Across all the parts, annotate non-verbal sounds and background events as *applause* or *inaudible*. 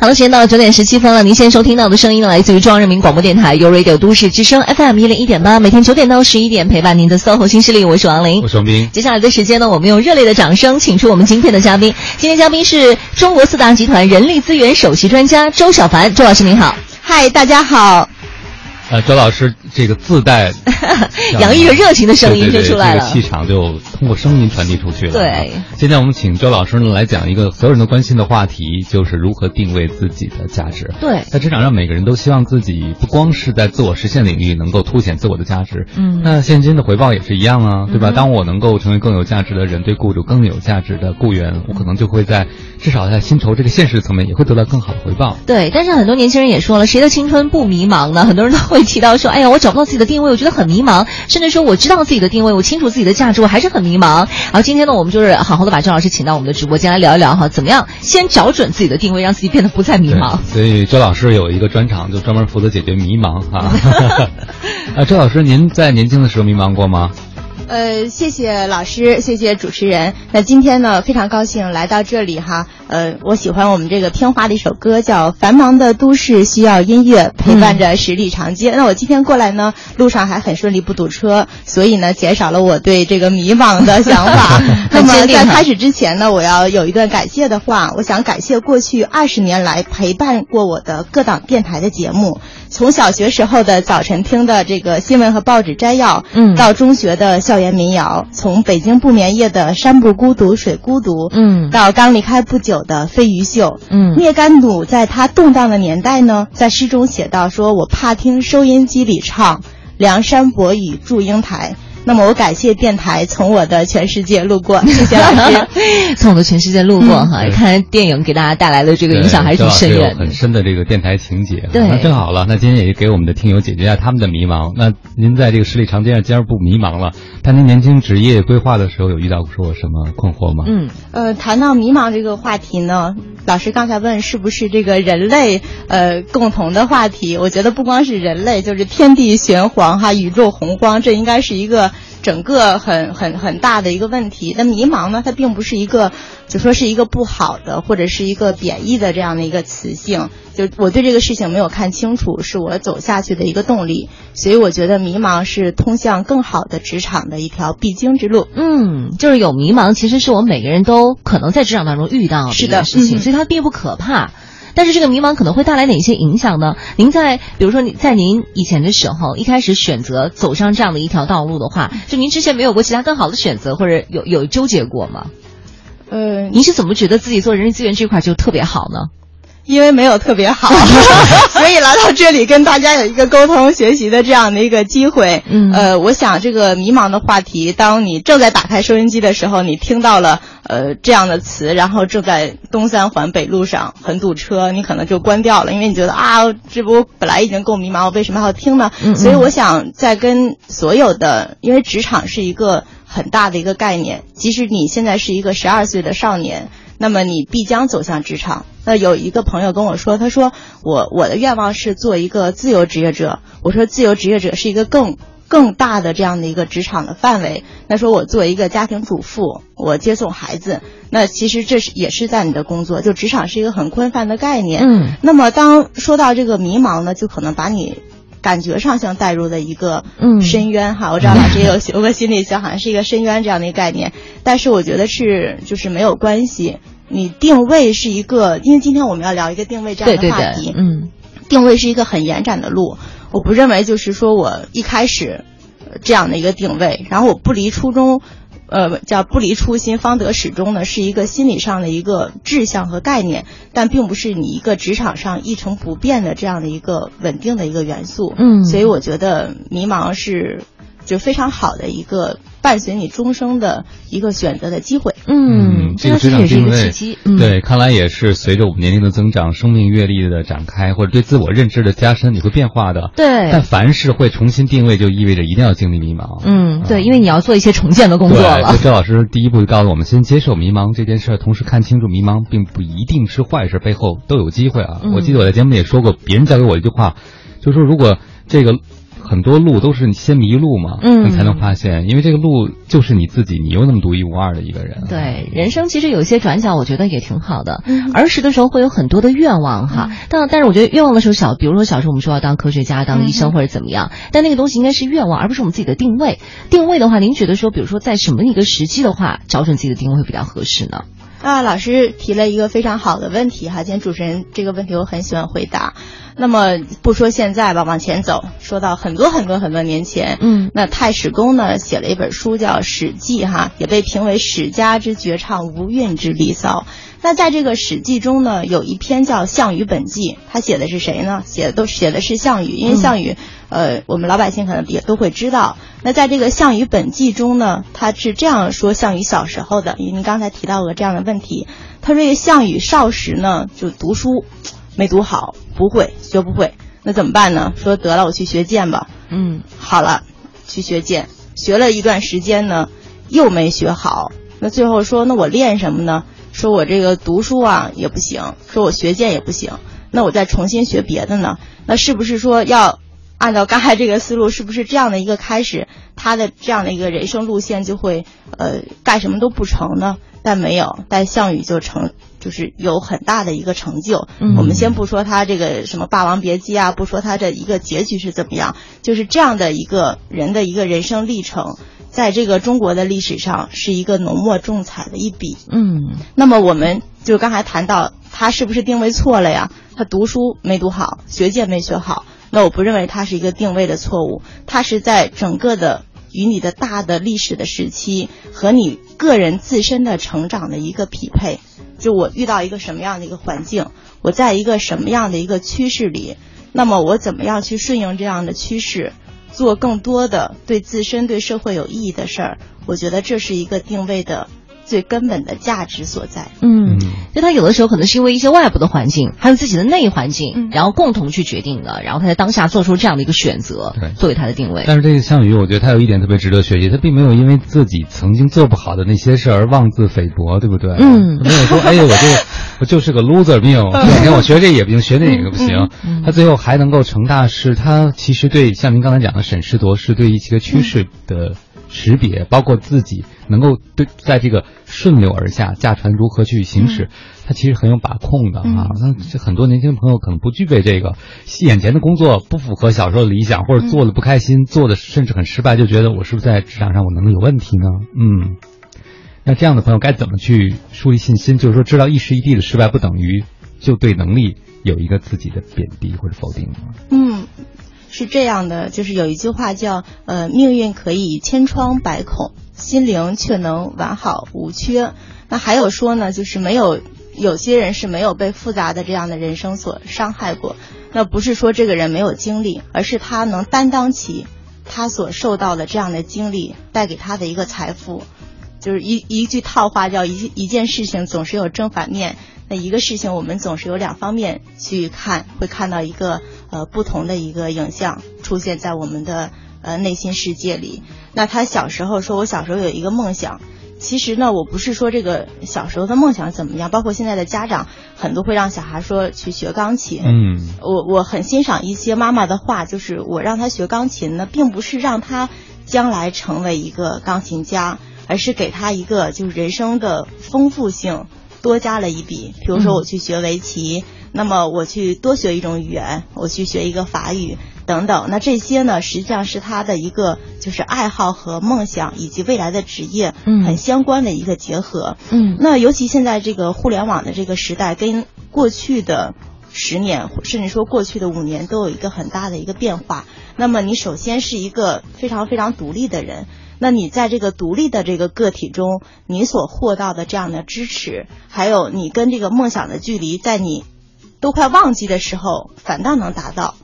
好的，时间到了九点十七分了。您现在收听到的声音呢，来自于中央人民广播电台 u Radio 都市之声 FM 一零一点八，每天九点到十一点陪伴您的 SOHO 新势力，我是王琳，我是王斌。接下来的时间呢，我们用热烈的掌声，请出我们今天的嘉宾。今天嘉宾是中国四大集团人力资源首席专家周小凡，周老师您好。嗨，大家好。呃，周老师这个自带 *laughs* 洋溢着热情的声音就出来了，这个气场就通过声音传递出去了。对，今天我们请周老师呢来讲一个所有人都关心的话题，就是如何定位自己的价值。对，在职场上，每个人都希望自己不光是在自我实现领域能够凸显自我的价值，嗯，那现金的回报也是一样啊，对吧？当我能够成为更有价值的人，对雇主更有价值的雇员，我可能就会在至少在薪酬这个现实层面也会得到更好的回报。对，但是很多年轻人也说了，谁的青春不迷茫呢？很多人都会提到说，哎呀，我。找不到自己的定位，我觉得很迷茫，甚至说我知道自己的定位，我清楚自己的价值，我还是很迷茫。然后今天呢，我们就是好好的把周老师请到我们的直播间来聊一聊哈，怎么样先找准自己的定位，让自己变得不再迷茫。所以周老师有一个专场，就专门负责解决迷茫哈。啊，周老师，您在年轻的时候迷茫过吗？呃，谢谢老师，谢谢主持人。那今天呢，非常高兴来到这里哈。呃，我喜欢我们这个片花的一首歌，叫《繁忙的都市需要音乐陪伴着十里长街》。那我今天过来呢，路上还很顺利，不堵车，所以呢，减少了我对这个迷茫的想法。*laughs* 那么在开始之前呢，我要有一段感谢的话，我想感谢过去二十年来陪伴过我的各档电台的节目。从小学时候的早晨听的这个新闻和报纸摘要，嗯，到中学的校园民谣，从北京不眠夜的山不孤独水孤独，嗯，到刚离开不久的飞鱼秀，嗯，聂甘努在他动荡的年代呢，在诗中写到说：“我怕听收音机里唱梁山伯与祝英台。”那么我感谢电台从我的全世界路过，*laughs* 谢谢老师。*laughs* 从我的全世界路过哈，看来电影给大家带来的这个影响还是挺深远，很深的这个电台情节。对，那正好了，那今天也给我们的听友解决一下他们的迷茫。那您在这个十里长街上，今儿不迷茫了，但您年轻职业规划的时候有遇到过什么困惑吗？嗯，呃，谈到迷茫这个话题呢，老师刚才问是不是这个人类呃共同的话题？我觉得不光是人类，就是天地玄黄哈，宇宙洪荒，这应该是一个。整个很很很大的一个问题，那迷茫呢？它并不是一个，就说是一个不好的或者是一个贬义的这样的一个词性。就我对这个事情没有看清楚，是我走下去的一个动力。所以我觉得迷茫是通向更好的职场的一条必经之路。嗯，就是有迷茫，其实是我们每个人都可能在职场当中遇到的一个事情，所以它并不可怕。但是这个迷茫可能会带来哪些影响呢？您在比如说你在您以前的时候，一开始选择走上这样的一条道路的话，就您之前没有过其他更好的选择，或者有有纠结过吗？呃，您是怎么觉得自己做人力资源这块就特别好呢？因为没有特别好，*laughs* 所以来到这里跟大家有一个沟通学习的这样的一个机会。嗯，呃，我想这个迷茫的话题，当你正在打开收音机的时候，你听到了呃这样的词，然后正在东三环北路上很堵车，你可能就关掉了，因为你觉得啊，这不本来已经够迷茫，我为什么还要听呢？嗯，所以我想在跟所有的，因为职场是一个很大的一个概念，即使你现在是一个十二岁的少年。那么你必将走向职场。那有一个朋友跟我说，他说我我的愿望是做一个自由职业者。我说自由职业者是一个更更大的这样的一个职场的范围。他说我作为一个家庭主妇，我接送孩子，那其实这是也是在你的工作。就职场是一个很宽泛的概念。嗯。那么当说到这个迷茫呢，就可能把你。感觉上像带入的一个深渊哈，我知道老师也有学过心理学，好像是一个深渊这样的一个概念。但是我觉得是就是没有关系，你定位是一个，因为今天我们要聊一个定位这样的话题，嗯，定位是一个很延展的路。我不认为就是说我一开始这样的一个定位，然后我不离初衷。呃，叫不离初心，方得始终呢，是一个心理上的一个志向和概念，但并不是你一个职场上一成不变的这样的一个稳定的一个元素。嗯，所以我觉得迷茫是就非常好的一个。伴随你终生的一个选择的机会。嗯，这个职场定位，对，看来也是随着我们年龄的增长、生命阅历的展开，或者对自我认知的加深，你会变化的。对。但凡是会重新定位，就意味着一定要经历迷茫。嗯，对，因为你要做一些重建的工作了。周老师第一步就告诉我们，先接受迷茫这件事，同时看清楚迷茫并不一定是坏事，背后都有机会啊。我记得我在节目里也说过，别人教给我一句话，就是说如果这个。很多路都是你先迷路嘛，嗯你才能发现，因为这个路就是你自己，你又那么独一无二的一个人。对，人生其实有一些转角，我觉得也挺好的。嗯儿时的时候会有很多的愿望哈，但但是我觉得愿望的时候小，比如说小时候我们说要当科学家、当医生或者怎么样，但那个东西应该是愿望，而不是我们自己的定位。定位的话，您觉得说，比如说在什么一个时机的话，找准自己的定位会比较合适呢？啊，老师提了一个非常好的问题哈，今天主持人这个问题我很喜欢回答。那么不说现在吧，往前走，说到很多很多很多年前，嗯那太史公呢写了一本书叫《史记》哈，也被评为史家之绝唱，无韵之离骚。那在这个《史记》中呢，有一篇叫《项羽本纪》，他写的是谁呢？写的都写的是项羽，因为项羽，呃，我们老百姓可能也都会知道。那在这个《项羽本纪》中呢，他是这样说项羽小时候的，因为您刚才提到过这样的问题，他说这个项羽少时呢就读书没读好，不会学不会，那怎么办呢？说得了，我去学剑吧。嗯好了，去学剑，学了一段时间呢，又没学好。那最后说，那我练什么呢？说我这个读书啊也不行，说我学剑也不行，那我再重新学别的呢？那是不是说要按照刚才这个思路，是不是这样的一个开始，他的这样的一个人生路线就会呃干什么都不成呢？但没有，但项羽就成，就是有很大的一个成就。嗯我们先不说他这个什么《霸王别姬》啊，不说他这一个结局是怎么样，就是这样的一个人的一个人生历程，在这个中国的历史上是一个浓墨重彩的一笔。嗯那么我们就刚才谈到他是不是定位错了呀？他读书没读好，学界没学好，那我不认为他是一个定位的错误，他是在整个的与你的大的历史的时期和你个人自身的成长的一个匹配。就我遇到一个什么样的一个环境，我在一个什么样的一个趋势里，那么我怎么样去顺应这样的趋势，做更多的对自身、对社会有意义的事儿？我觉得这是一个定位的最根本的价值所在。嗯嗯，就他有的时候可能是因为一些外部的环境，还有自己的内环境，嗯然后共同去决定的，然后他在当下做出这样的一个选择对，作为他的定位。但是这个项羽，我觉得他有一点特别值得学习，他并没有因为自己曾经做不好的那些事而妄自菲薄，对不对？嗯没有说，哎呀，我就 *laughs* 我就是个 loser 命，这两天我学这也不行，学那也不行。嗯他最后还能够成大事，他其实对像您刚才讲的审时度势，对一些趋势的识别，包括自己能够对在这个顺流而下驾船如何去行驶，他其实很有把控的啊。那这很多年轻朋友可能不具备这个，眼前的工作不符合小时候的理想，或者做的不开心，做的甚至很失败，就觉得我是不是在职场上我能力有问题呢？嗯。那这样的朋友该怎么去树立信心？就是说，知道一时一地的失败不等于就对能力有一个自己的贬低或者否定吗？嗯，是这样的，就是有一句话叫“呃，命运可以千疮百孔，心灵却能完好无缺”。那还有说呢，就是没有有些人是没有被复杂的这样的人生所伤害过。那不是说这个人没有经历，而是他能担当起他所受到的这样的经历带给他的一个财富。就是一一句套话叫一一件事情总是有正反面，那一个事情我们总是有两方面去看，会看到一个呃不同的一个影像出现在我们的呃内心世界里。那他小时候说，我小时候有一个梦想。其实呢，我不是说这个小时候的梦想怎么样，包括现在的家长很多会让小孩说去学钢琴。嗯，我我很欣赏一些妈妈的话，就是我让他学钢琴呢，并不是让他将来成为一个钢琴家，而是给他一个就是人生的丰富性多加了一笔。比如说我去学围棋，那么我去多学一种语言，我去学一个法语等等。那这些呢，实际上是他的一个就是爱好和梦想以及未来的职业嗯很相关的一个结合。嗯那尤其现在这个互联网的这个时代，跟过去的十年，甚至说过去的五年，都有一个很大的一个变化。那么你首先是一个非常非常独立的人，那你在这个独立的这个个体中，你所获到的这样的支持，还有你跟这个梦想的距离，在你都快忘记的时候，反倒能达到。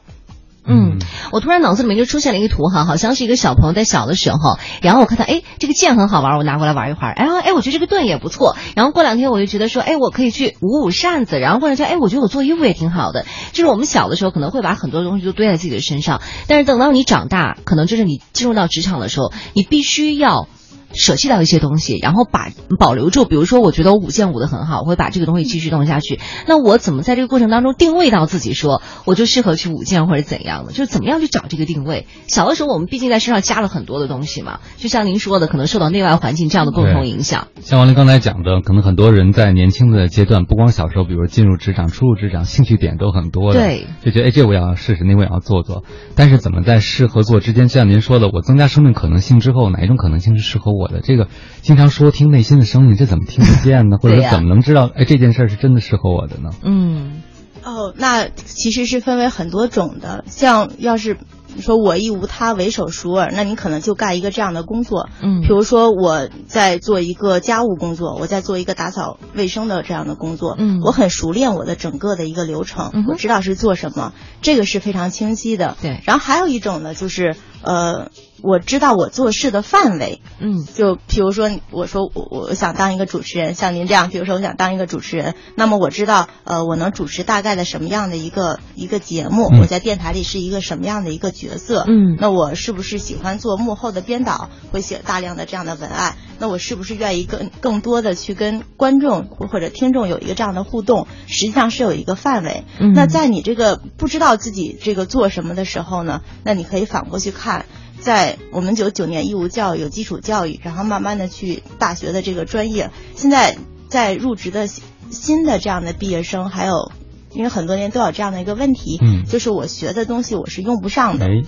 嗯，我突然脑子里面就出现了一个图哈，好像是一个小朋友在小的时候，然后我看到哎这个剑很好玩，我拿过来玩一会儿，哎哎我觉得这个盾也不错，然后过两天我就觉得说哎我可以去舞舞扇子，然后过两天哎我觉得我做衣服也挺好的，就是我们小的时候可能会把很多东西都堆在自己的身上，但是等到你长大，可能就是你进入到职场的时候，你必须要。舍弃掉一些东西，然后把保留住。比如说，我觉得我舞剑舞的很好，我会把这个东西继续弄下去。那我怎么在这个过程当中定位到自己，说我就适合去舞剑或者怎样的？就是怎么样去找这个定位？小的时候，我们毕竟在身上加了很多的东西嘛，就像您说的，可能受到内外环境这样的共同影响。像王林刚才讲的，可能很多人在年轻的阶段，不光小时候，比如进入职场、初入职场，兴趣点都很多的，对，就觉得哎，这我要试试，那我也要做做。但是怎么在适合做之间，像您说的，我增加生命可能性之后，哪一种可能性是适合我的？这个经常说听内心的声音，这怎么听得见呢？*laughs* 或者怎么能知道哎这件事是真的适合我的呢？嗯，哦，那其实是分为很多种的，像要是。你说我亦无他，唯手熟尔，那你可能就干一个这样的工作，嗯，比如说我在做一个家务工作，我在做一个打扫卫生的这样的工作，嗯，我很熟练我的整个的一个流程，我知道是做什么，这个是非常清晰的，对。然后还有一种呢，就是呃。我知道我做事的范围，嗯，就比如说，我说我我想当一个主持人，像您这样，比如说我想当一个主持人，那么我知道，呃，我能主持大概的什么样的一个一个节目，我在电台里是一个什么样的一个角色，嗯，那我是不是喜欢做幕后的编导，会写大量的这样的文案？那我是不是愿意更更多的去跟观众或者听众有一个这样的互动？实际上是有一个范围。嗯，那在你这个不知道自己这个做什么的时候呢，那你可以反过去看。在我们九九年义务教育，有基础教育，然后慢慢的去大学的这个专业。现在在入职的新的这样的毕业生，还有因为很多年都有这样的一个问题，嗯，就是我学的东西我是用不上的。哎，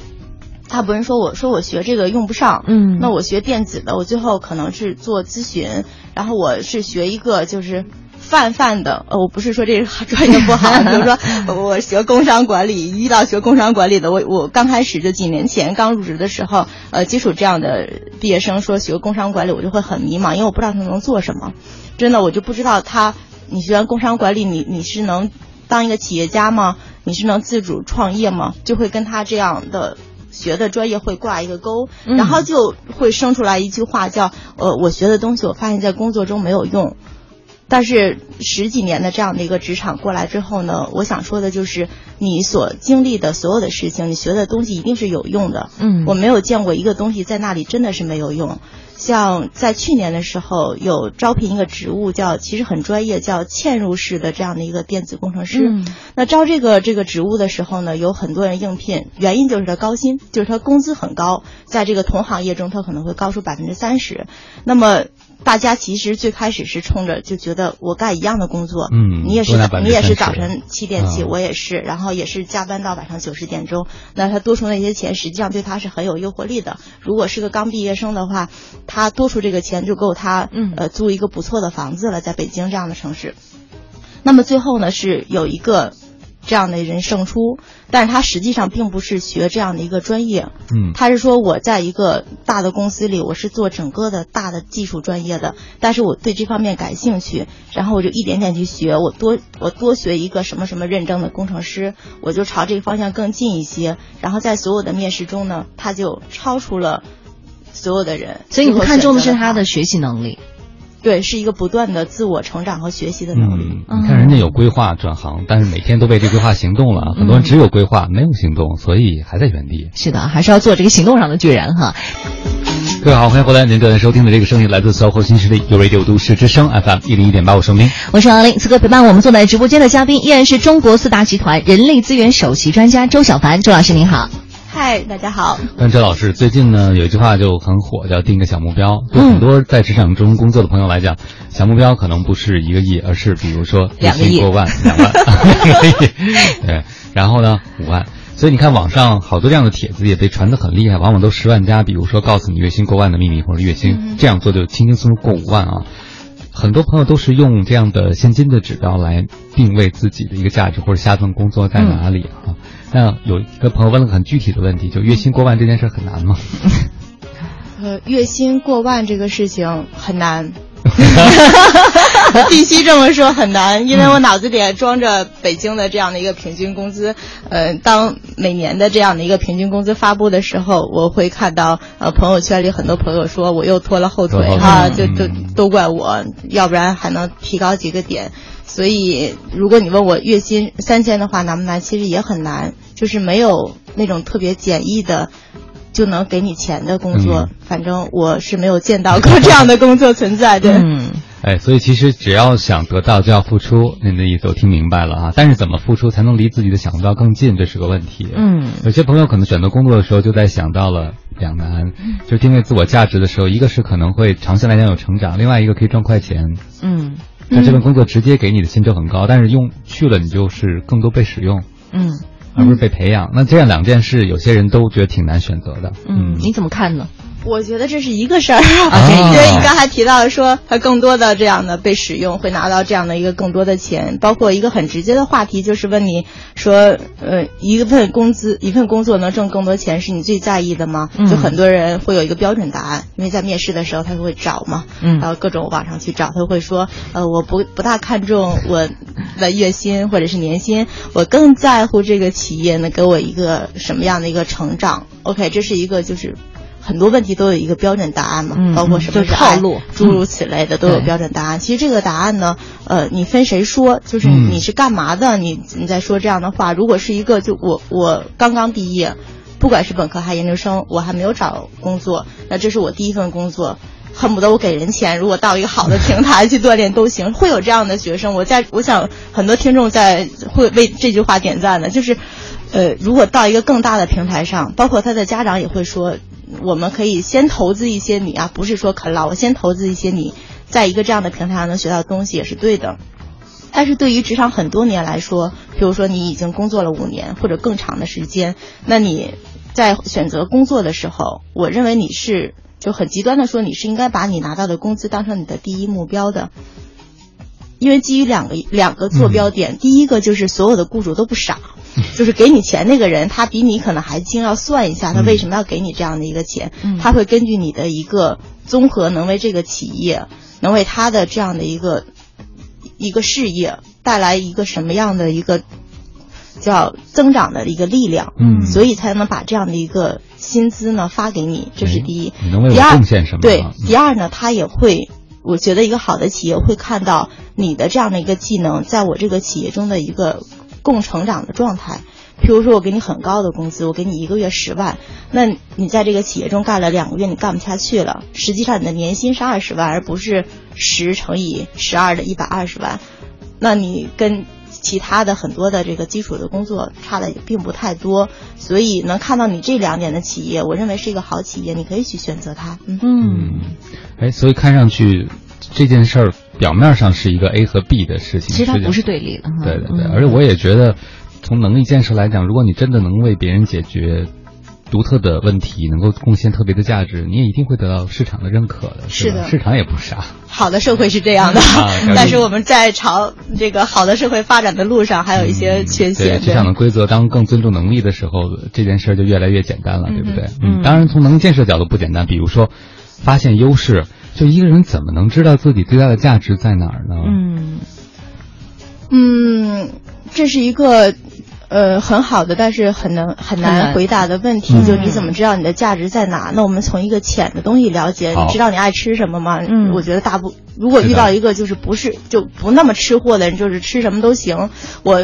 大部分人说我说我学这个用不上，嗯，那我学电子的，我最后可能是做咨询，然后我是学一个就是。泛泛的，呃，我不是说这个 *laughs* 专业不好，比 *laughs* 如说我学工商管理，遇到学工商管理的，我我刚开始就几年前刚入职的时候，呃，接触这样的毕业生说学工商管理，我就会很迷茫，因为我不知道他能做什么，真的我就不知道他，你学完工商管理，你你是能当一个企业家吗？你是能自主创业吗？就会跟他这样的学的专业会挂一个钩，然后就会生出来一句话叫，呃，我学的东西，我发现在工作中没有用。但是十几年的这样的一个职场过来之后呢，我想说的就是，你所经历的所有的事情，你学的东西一定是有用的。嗯，我没有见过一个东西在那里真的是没有用。像在去年的时候，有招聘一个职务叫，其实很专业，叫嵌入式的这样的一个电子工程师。嗯，那招这个这个职务的时候呢，有很多人应聘，原因就是他高薪，就是他工资很高，在这个同行业中他可能会高出百分之三十。那么。大家其实最开始是冲着就觉得我干一样的工作，嗯，你也是你也是早晨七点起，我也是，然后也是加班到晚上九十点钟。那他多出那些钱，实际上对他是很有诱惑力的。如果是个刚毕业生的话，他多出这个钱就够他呃租一个不错的房子了，在北京这样的城市。那么最后呢，是有一个。这样的人胜出，但是他实际上并不是学这样的一个专业，嗯，他是说我在一个大的公司里，我是做整个的大的技术专业的，但是我对这方面感兴趣，然后我就一点点去学，我多我多学一个什么什么认证的工程师，我就朝这个方向更近一些，然后在所有的面试中呢，他就超出了所有的人，所以你看重的是他的学习能力。对，是一个不断的自我成长和学习的能力。你看人家有规划转行，但是每天都为这规划行动了。很多人只有规划没有行动，所以还在原地。是的，还是要做这个行动上的巨人哈。各位好，欢迎回来。您正在收听的这个声音来自搜狐新势力有 Radio 都市之声 FM 一零一点八，我是明。我是王林。此刻陪伴我们坐在直播间的嘉宾依然是中国四大集团人力资源首席专家周小凡周老师，您好。嗨，大家好。跟周老师，最近呢有一句话就很火，叫定个小目标。对很多在职场中工作的朋友来讲，小目标可能不是一个亿，而是比如说两个亿、过万、两万。*laughs* 对，然后呢五万。所以你看网上好多这样的帖子也被传得很厉害，往往都十万加。比如说告诉你月薪过万的秘密，或者月薪这样做就轻轻松松过五万啊。很多朋友都是用这样的现金的指标来定位自己的一个价值，或者下份工作在哪里啊。那有一个朋友问了很具体的问题，就月薪过万这件事很难吗？*laughs* 呃，月薪过万这个事情很难，*laughs* 必须这么说很难，因为我脑子里装着北京的这样的一个平均工资。呃，当每年的这样的一个平均工资发布的时候，我会看到呃朋友圈里很多朋友说我又拖了后腿哈，就都都怪我，要不然还能提高几个点。所以，如果你问我月薪三千的话难不难？其实也很难，就是没有那种特别简易的就能给你钱的工作，反正我是没有见到过这样的工作存在的。嗯，哎，所以其实只要想得到，就要付出。您的意思我听明白了啊，但是怎么付出才能离自己的想不到更近，这是个问题。嗯，有些朋友可能选择工作的时候就在想到了两难，就定位自我价值的时候，一个是可能会长期来讲有成长，另外一个可以赚快钱。嗯，那这份工作直接给你的薪酬很高，但是用去了你就是更多被使用。嗯。而不是被培养，那这样两件事，有些人都觉得挺难选择的。嗯，你怎么看呢？我觉得这是一个事儿啊，*laughs* 因为你刚才提到说，它更多的这样的被使用，会拿到这样的一个更多的钱。包括一个很直接的话题，就是问你说，呃，一份工资，一份工作能挣更多钱，是你最在意的吗？就很多人会有一个标准答案，因为在面试的时候他会找嘛，嗯，然后各种网上去找，他会说，呃，我不不大看重我的月薪或者是年薪，我更在乎这个企业能给我一个什么样的一个成长。OK，这是一个就是。很多问题都有一个标准答案嘛，包括什么套路，诸如此类的都有标准答案。其实这个答案呢，呃，你分谁说，就是你是干嘛的，你你在说这样的话。如果是一个就我我刚刚毕业，不管是本科还是研究生，我还没有找工作，那这是我第一份工作，恨不得我给人钱，如果到一个好的平台去锻炼都行。会有这样的学生，我在我想很多听众在会为这句话点赞的，就是，呃，如果到一个更大的平台上，包括他的家长也会说。我们可以先投资一些你啊，不是说啃老，我先投资一些你，在一个这样的平台上能学到东西也是对的。但是对于职场很多年来说，比如说你已经工作了五年或者更长的时间，那你在选择工作的时候，我认为你是就很极端的说，你是应该把你拿到的工资当成你的第一目标的。因为基于两个两个坐标点，第一个就是所有的雇主都不傻，就是给你钱那个人，他比你可能还精，要算一下他为什么要给你这样的一个钱，他会根据你的一个综合，能为这个企业，能为他的这样的一个一个事业带来一个什么样的一个叫增长的一个力量，嗯，所以才能把这样的一个薪资呢发给你，这是第一。你能为我贡献什么？对，第二呢，他也会。我觉得一个好的企业会看到你的这样的一个技能，在我这个企业中的一个共成长的状态。譬如说，我给你很高的工资，我给你一个月十万，那你在这个企业中干了两个月，你干不下去了。实际上你的年薪是二十万，而不是十乘以十二的一百二十万。那你跟其他的很多的这个基础的工作差的也并不太多。所以能看到你这两点的企业，我认为是一个好企业，你可以去选择它。嗯。哎，所以看上去这件事儿表面上是一个 A 和 B 的事情，其实它不是对立的。对对对，而且我也觉得，从能力建设来讲，如果你真的能为别人解决独特的问题，能够贡献特别的价值，你也一定会得到市场的认可的。是的，市场也不傻。好的社会是这样的，*laughs* 但是我们在朝这个好的社会发展的路上，还有一些缺陷。对市场的规则当更尊重能力的时候，这件事儿就越来越简单了，对不对？嗯，当然从能力建设角度不简单，比如说。发现优势，就一个人怎么能知道自己最大的价值在哪儿呢？嗯，嗯，这是一个。呃，很好的，但是很难很难回答的问题，就你怎么知道你的价值在哪？那我们从一个浅的东西了解，你知道你爱吃什么吗？嗯，我觉得大部如果遇到一个就是不是就不那么吃货的人，就是吃什么都行。我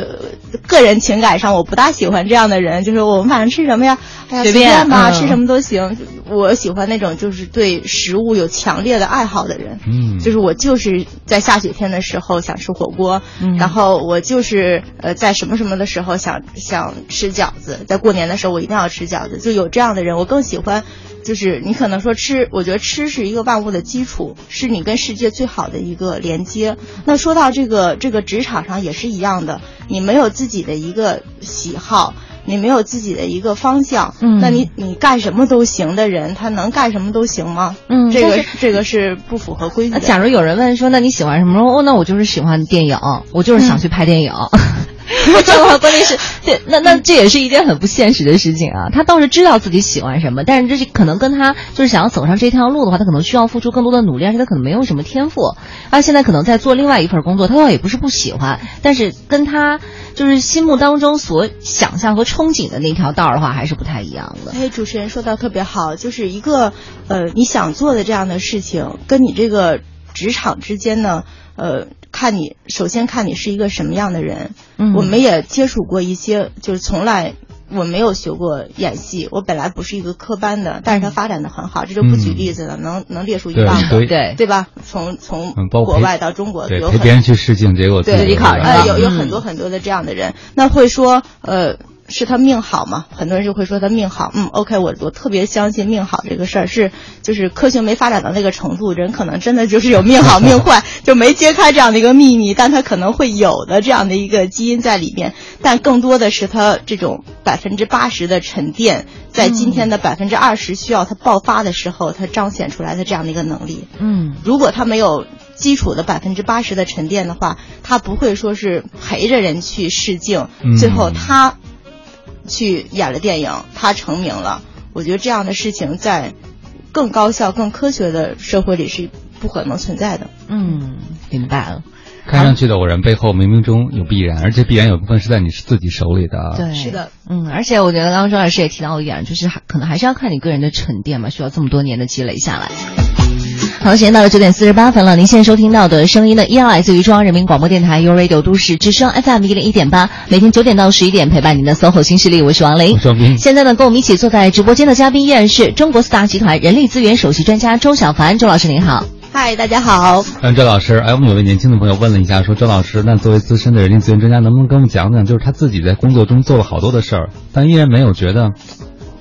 个人情感上我不大喜欢这样的人，就是我们晚上吃什么呀，哎呀随便吧，吃什么都行。我喜欢那种就是对食物有强烈的爱好的人。嗯，就是我就是在下雪天的时候想吃火锅，然后我就是呃在什么什么的时候想。想吃饺子，在过年的时候我一定要吃饺子。就有这样的人，我更喜欢，就是你可能说吃，我觉得吃是一个万物的基础，是你跟世界最好的一个连接。那说到这个这个职场上也是一样的，你没有自己的一个喜好，你没有自己的一个方向，嗯，那你你干什么都行的人，他能干什么都行吗？嗯，这个这个是不符合规矩。假如有人问说，那你喜欢什么？哦，那我就是喜欢电影，我就是想去拍电影。这 *laughs* 这样的话，关键是对，那那这也是一件很不现实的事情啊。他倒是知道自己喜欢什么，但是这是可能跟他就是想要走上这条路的话，他可能需要付出更多的努力，而且他可能没有什么天赋。他现在可能在做另外一份工作，他倒也不是不喜欢，但是跟他就是心目当中所想象和憧憬的那条道的话，还是不太一样的。哎，主持人说的特别好，就是一个呃你想做的这样的事情，跟你这个职场之间呢。呃，看你首先看你是一个什么样的人。嗯，我们也接触过一些，就是从来我没有学过演戏，我本来不是一个科班的，但是他发展的很好，这就不举例子了，能能列出一半个，对对吧？从从国外到中国，对有很陪别人去试镜，结果对自己考上呃，了有有嗯很多很多的这样的人，那会说呃。是他命好吗？很多人就会说他命好。嗯，OK，我我特别相信命好这个事儿，是就是科学没发展到那个程度，人可能真的就是有命好 *laughs* 命坏，就没揭开这样的一个秘密，但他可能会有的这样的一个基因在里面，但更多的是他这种百分之八十的沉淀，在今天的百分之二十需要他爆发的时候，他彰显出来的这样的一个能力。嗯如果他没有基础的百分之八十的沉淀的话，他不会说是陪着人去试镜，嗯最后他去演了电影，他成名了。我觉得这样的事情在更高效、更科学的社会里是不可能存在的。嗯，明白了。看上去的偶然背后冥冥中有必然，而且必然有部分是在你自己手里的啊。对，是的，嗯，而且我觉得刚刚周老师也提到一点，就是还可能还是要看你个人的沉淀嘛，需要这么多年的积累下来。好，时间到了九点四十八分了。您现在收听到的声音呢，依然来自于中央人民广播电台 u Radio 都市之声 FM 一零一点八，每天九点到十一点陪伴您的 SOHO 新势力，我是王琳我。是王斌。现在呢，跟我们一起坐在直播间的嘉宾依然是中国四大集团人力资源首席专家周小凡，周老师您好。嗨，大家好。嗯，周老师，哎，我们有位年轻的朋友问了一下，说周老师，那作为资深的人力资源专家，能不能跟我们讲讲，就是他自己在工作中做了好多的事儿，但依然没有觉得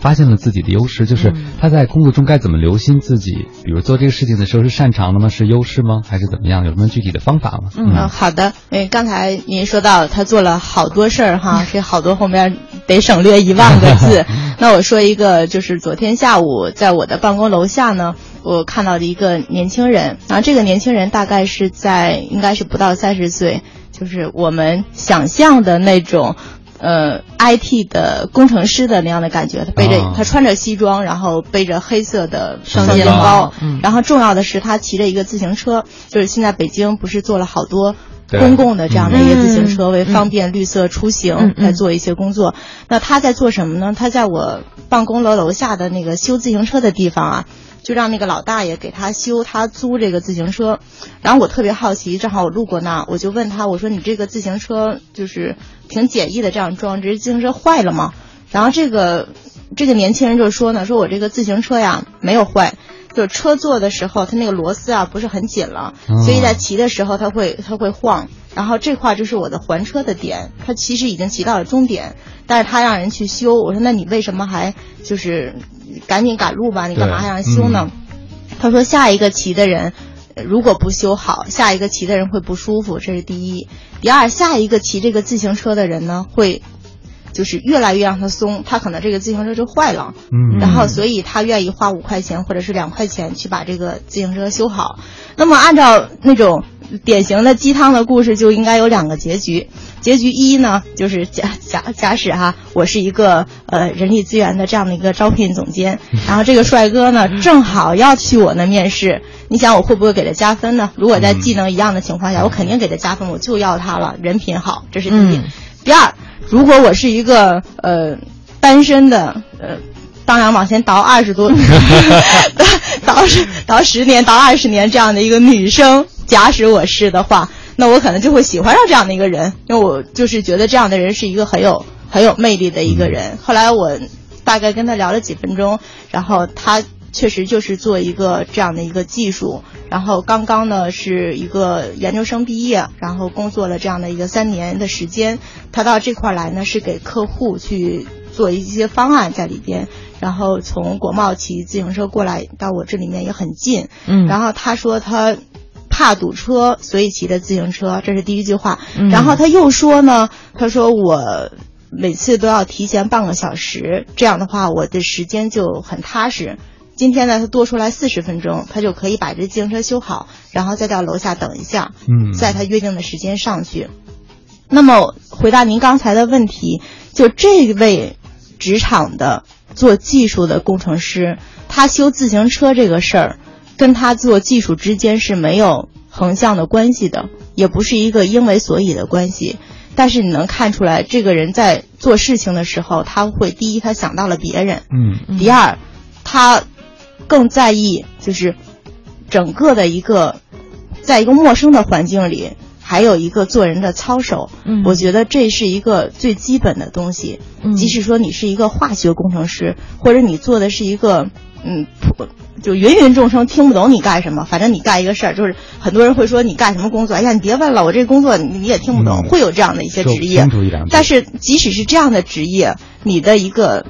发现了自己的优势，就是嗯他在工作中该怎么留心自己，比如做这个事情的时候是擅长的吗？是优势吗？还是怎么样？有什么具体的方法吗？嗯嗯，好的。因为刚才您说到他做了好多事儿哈，这好多后面得省略一万个字。*laughs* 那我说一个，就是昨天下午在我的办公楼下呢，我看到的一个年轻人，然后这个年轻人大概是在应该是不到三十岁，就是我们想象的那种。呃，IT 的工程师的那样的感觉，他背着、哦他穿着西装，然后背着黑色的双肩肩包包，嗯。然后重要的是他骑着一个自行车，就是现在北京不是做了好多公共的这样的一个自行车，嗯。为方便绿色出行来做一些工作。那他在做什么呢？他在我办公楼楼下的那个修自行车的地方啊，就让那个老大爷给他修他租这个自行车。然后我特别好奇，正好我路过那，我就问他，我说你这个自行车就是挺简易的这样装置，自行车坏了吗？然后这个这个年轻人就说呢，说我这个自行车呀没有坏，就是车坐的时候它那个螺丝啊不是很紧了，哦所以在骑的时候它会它会晃。然后这块就是我的还车的点，它其实已经骑到了终点，但是他让人去修。我说那你为什么还就是赶紧赶路吧？你干嘛还让人修呢？他说下一个骑的人。呃如果不修好，下一个骑的人会不舒服，这是第一。第二，下一个骑这个自行车的人呢，会就是越来越让他松，他可能这个自行车就坏了。嗯，然后所以他愿意花五块钱或者是两块钱去把这个自行车修好。那么按照那种典型的鸡汤的故事，就应该有两个结局。结局一呢，就是假假假使哈，我是一个呃人力资源的这样的一个招聘总监，*laughs* 然后这个帅哥呢正好要去我那面试，你想我会不会给他加分呢？如果在技能一样的情况下，我肯定给他加分，我就要他了，人品好，这是第一。嗯第二，如果我是一个呃单身的呃。当然，往前倒二十多，*laughs* *laughs* 倒倒十倒十年，倒二十年这样的一个女生，假使我是的话，那我可能就会喜欢上这样的一个人，因为我就是觉得这样的人是一个很有很有魅力的一个人。后来我大概跟他聊了几分钟，然后他确实就是做一个这样的一个技术，然后刚刚呢是一个研究生毕业，然后工作了这样的一个三年的时间。他到这块儿来呢是给客户去做一些方案在里边，然后从国贸骑自行车过来到我这里面也很近。嗯，然后他说他怕堵车，所以骑的自行车，这是第一句话。嗯然后他又说呢，他说我每次都要提前半个小时，这样的话我的时间就很踏实。今天呢，他多出来四十分钟，他就可以把这自行车修好，然后再到楼下等一下，嗯，在他约定的时间上去。那么回答您刚才的问题，就这位职场的做技术的工程师，他修自行车这个事儿，跟他做技术之间是没有横向的关系的，也不是一个因为所以的关系。但是你能看出来，这个人在做事情的时候，他会第一，他想到了别人；嗯第二，他更在意就是整个的一个，在一个陌生的环境里，还还有一个做人的操守。嗯我觉得这是一个最基本的东西。嗯即使说你是一个化学工程师，或者你做的是一个嗯普。就芸芸众生听不懂你干什么，反正你干一个事儿，就是很多人会说你干什么工作？哎呀，你别问了，我这工作你你也听不懂，嗯会有这样的一些职业。但是即使是这样的职业，你的一个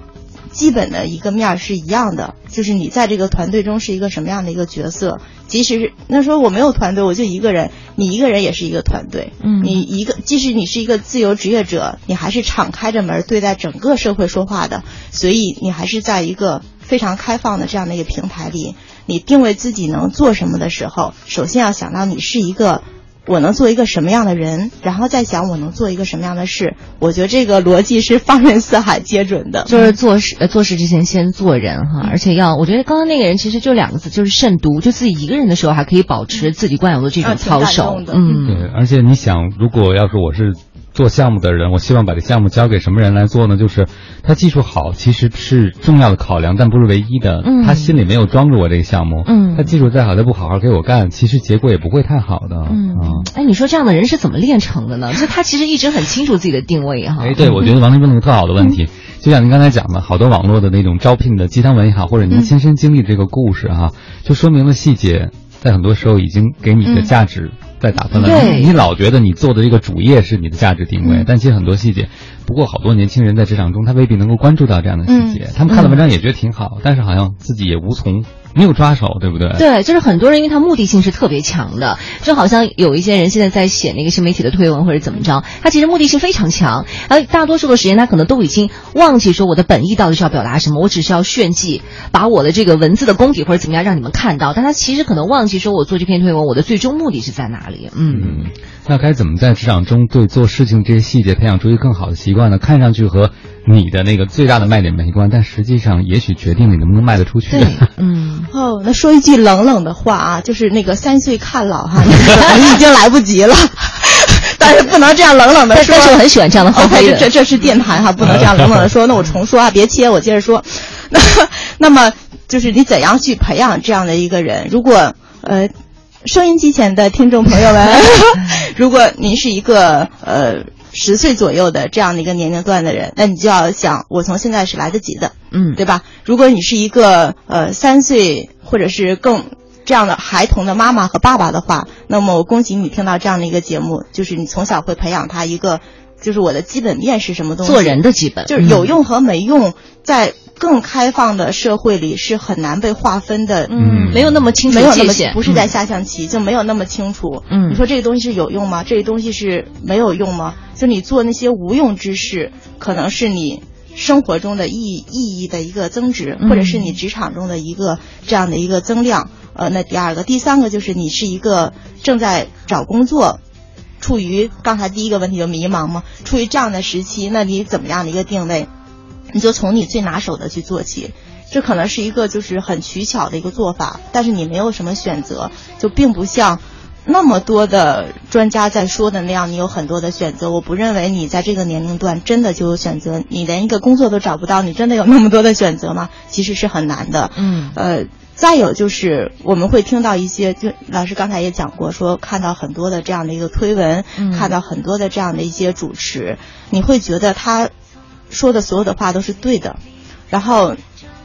基本的一个面儿是一样的，就是你在这个团队中是一个什么样的一个角色。即使是那说我没有团队，我就一个人，你一个人也是一个团队。嗯你一个即使你是一个自由职业者，你还是敞开着门对待整个社会说话的，所以你还是在一个非常开放的这样的一个平台里，你定位自己能做什么的时候，首先要想到你是一个。我能做一个什么样的人，然后再想我能做一个什么样的事。我觉得这个逻辑是放任四海皆准的。就是做事呃做事之前先做人哈，而且要我觉得刚刚那个人其实就两个字，就是慎独，就自己一个人的时候还可以保持自己惯有的这种操守嗯对，而且你想，如果要是我是做项目的人，我希望把这项目交给什么人来做呢？就是他技术好，其实是重要的考量，但不是唯一的。嗯他心里没有装着我这个项目，嗯他技术再好，他不好好给我干，其实结果也不会太好的。嗯啊，哎，你说这样的人是怎么练成的呢？就他其实一直很清楚自己的定位哈。哎，对，我觉得王林问了个特好的问题，就像您刚才讲的，好多网络的那种招聘的鸡汤文也好，或者您亲身经历这个故事哈，就说明了细节在很多时候已经给你的价值在打分了。对你你老觉得你做的这个主业是你的价值定位，嗯但其实很多细节，不过好多年轻人在职场中他未必能够关注到这样的细节，嗯他们看了文章也觉得挺好，但是好像自己也无从没有抓手，对不对？对，就是很多人，因为他目的性是特别强的，就好像有一些人现在在写那个新媒体的推文或者怎么着，他其实目的性非常强，而大多数的时间他可能都已经忘记说我的本意到底是要表达什么，我只是要炫技，把我的这个文字的功底或者怎么样让你们看到，但他其实可能忘记说我做这篇推文我的最终目的是在哪里。嗯嗯，那该怎么在职场中对做事情这些细节培养出一个更好的习惯呢？看上去和你的那个最大的卖点没关，但实际上也许决定你能不能卖得出去。对，*laughs* 嗯。哦，那说一句冷冷的话啊，就是那个三岁看老哈，你 *laughs* 已经来不及了。*laughs* 但是不能这样冷冷的说。但是我很喜欢这样的话这这是电台哈，不能这样冷冷的说。那我重说啊，别切，我接着说。那那么就是你怎样去培养这样的一个人？如果呃，收音机前的听众朋友们，*laughs* 如果您是一个呃十岁左右的这样的一个年龄段的人，那你就要想，我从现在是来得及的。嗯，对吧？如果你是一个呃三岁或者是更这样的孩童的妈妈和爸爸的话，那么我恭喜你听到这样的一个节目，就是你从小会培养他一个，就是我的基本面是什么东西，做人的基本就是有用和没用，在更开放的社会里是很难被划分的。嗯，没有那么清楚没有那么界限，不是在下象棋，就没有那么清楚。嗯你说这个东西是有用吗？这个东西是没有用吗？就你做那些无用之事，可能是你生活中的意义意义的一个增值，嗯或者是你职场中的一个这样的一个增量。呃，那第二个，第三个就是你是一个正在找工作。处于刚才第一个问题就迷茫嘛，处于这样的时期，那你怎么样的一个定位？你就从你最拿手的去做起，这可能是一个就是很取巧的一个做法，但是你没有什么选择，就并不像那么多的专家在说的那样，你有很多的选择。我不认为你在这个年龄段真的就有选择，你连一个工作都找不到，你真的有那么多的选择吗？其实是很难的。嗯呃，再有就是我们会听到一些，就老师刚才也讲过，说看到很多的这样的一个推文，嗯看到很多的这样的一些主持，你会觉得他说的所有的话都是对的，然后，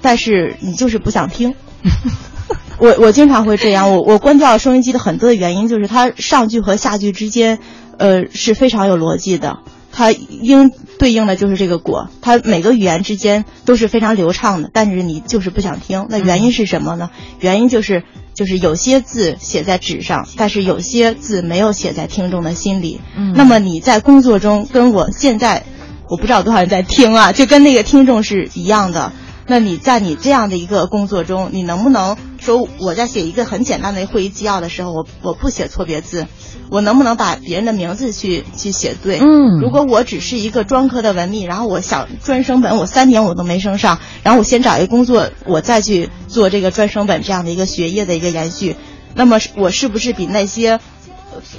但是你就是不想听。*laughs* 我我经常会这样，我我关掉收音机的很多的原因就是它上句和下句之间，呃是非常有逻辑的，它应对应的就是这个果，它每个语言之间都是非常流畅的，但是你就是不想听，那原因是什么呢？原因就是就是有些字写在纸上，但是有些字没有写在听众的心里。嗯那么你在工作中跟我现在，我不知道有多少人在听啊，就跟那个听众是一样的。那你在你这样的一个工作中，你能不能说我在写一个很简单的会议纪要的时候，我我不写错别字，我能不能把别人的名字去去写对？嗯如果我只是一个专科的文秘，然后我想专升本，我三年我都没升上，然后我先找一个工作，我再去做这个专升本这样的一个学业的一个延续，那么我是不是比那些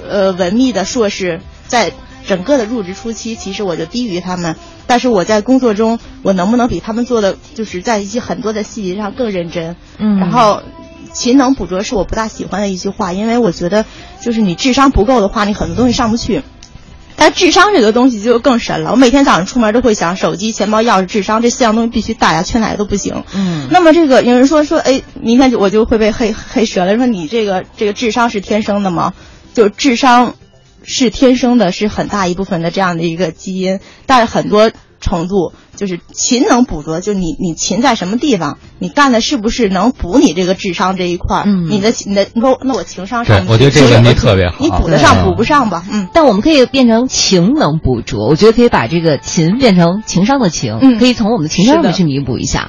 呃文秘的硕士在整个的入职初期，其实我就低于他们，但是我在工作中，我能不能比他们做的就是在一些很多的细节上更认真？嗯然后勤能补拙是我不大喜欢的一句话，因为我觉得就是你智商不够的话，你很多东西上不去。但智商这个东西就更神了。我每天早上出门都会想，手机、钱包、钥匙、智商这四样东西必须带呀，缺哪个都不行。嗯那么这个有人说说，哎，明天就我就会被黑黑蛇了，说你这个这个智商是天生的吗？就智商是天生的，是很大一部分的这样的一个基因，但是很多程度就是勤能补拙，就你你勤在什么地方，你干的是不是能补你这个智商这一块儿？嗯你的你的你说那我情商上我觉得这个问题特别好你补得上补不上吧？嗯。但我们可以变成勤能补拙，我觉得可以把这个勤变成情商的情，嗯可以从我们的情商上面去弥补一下。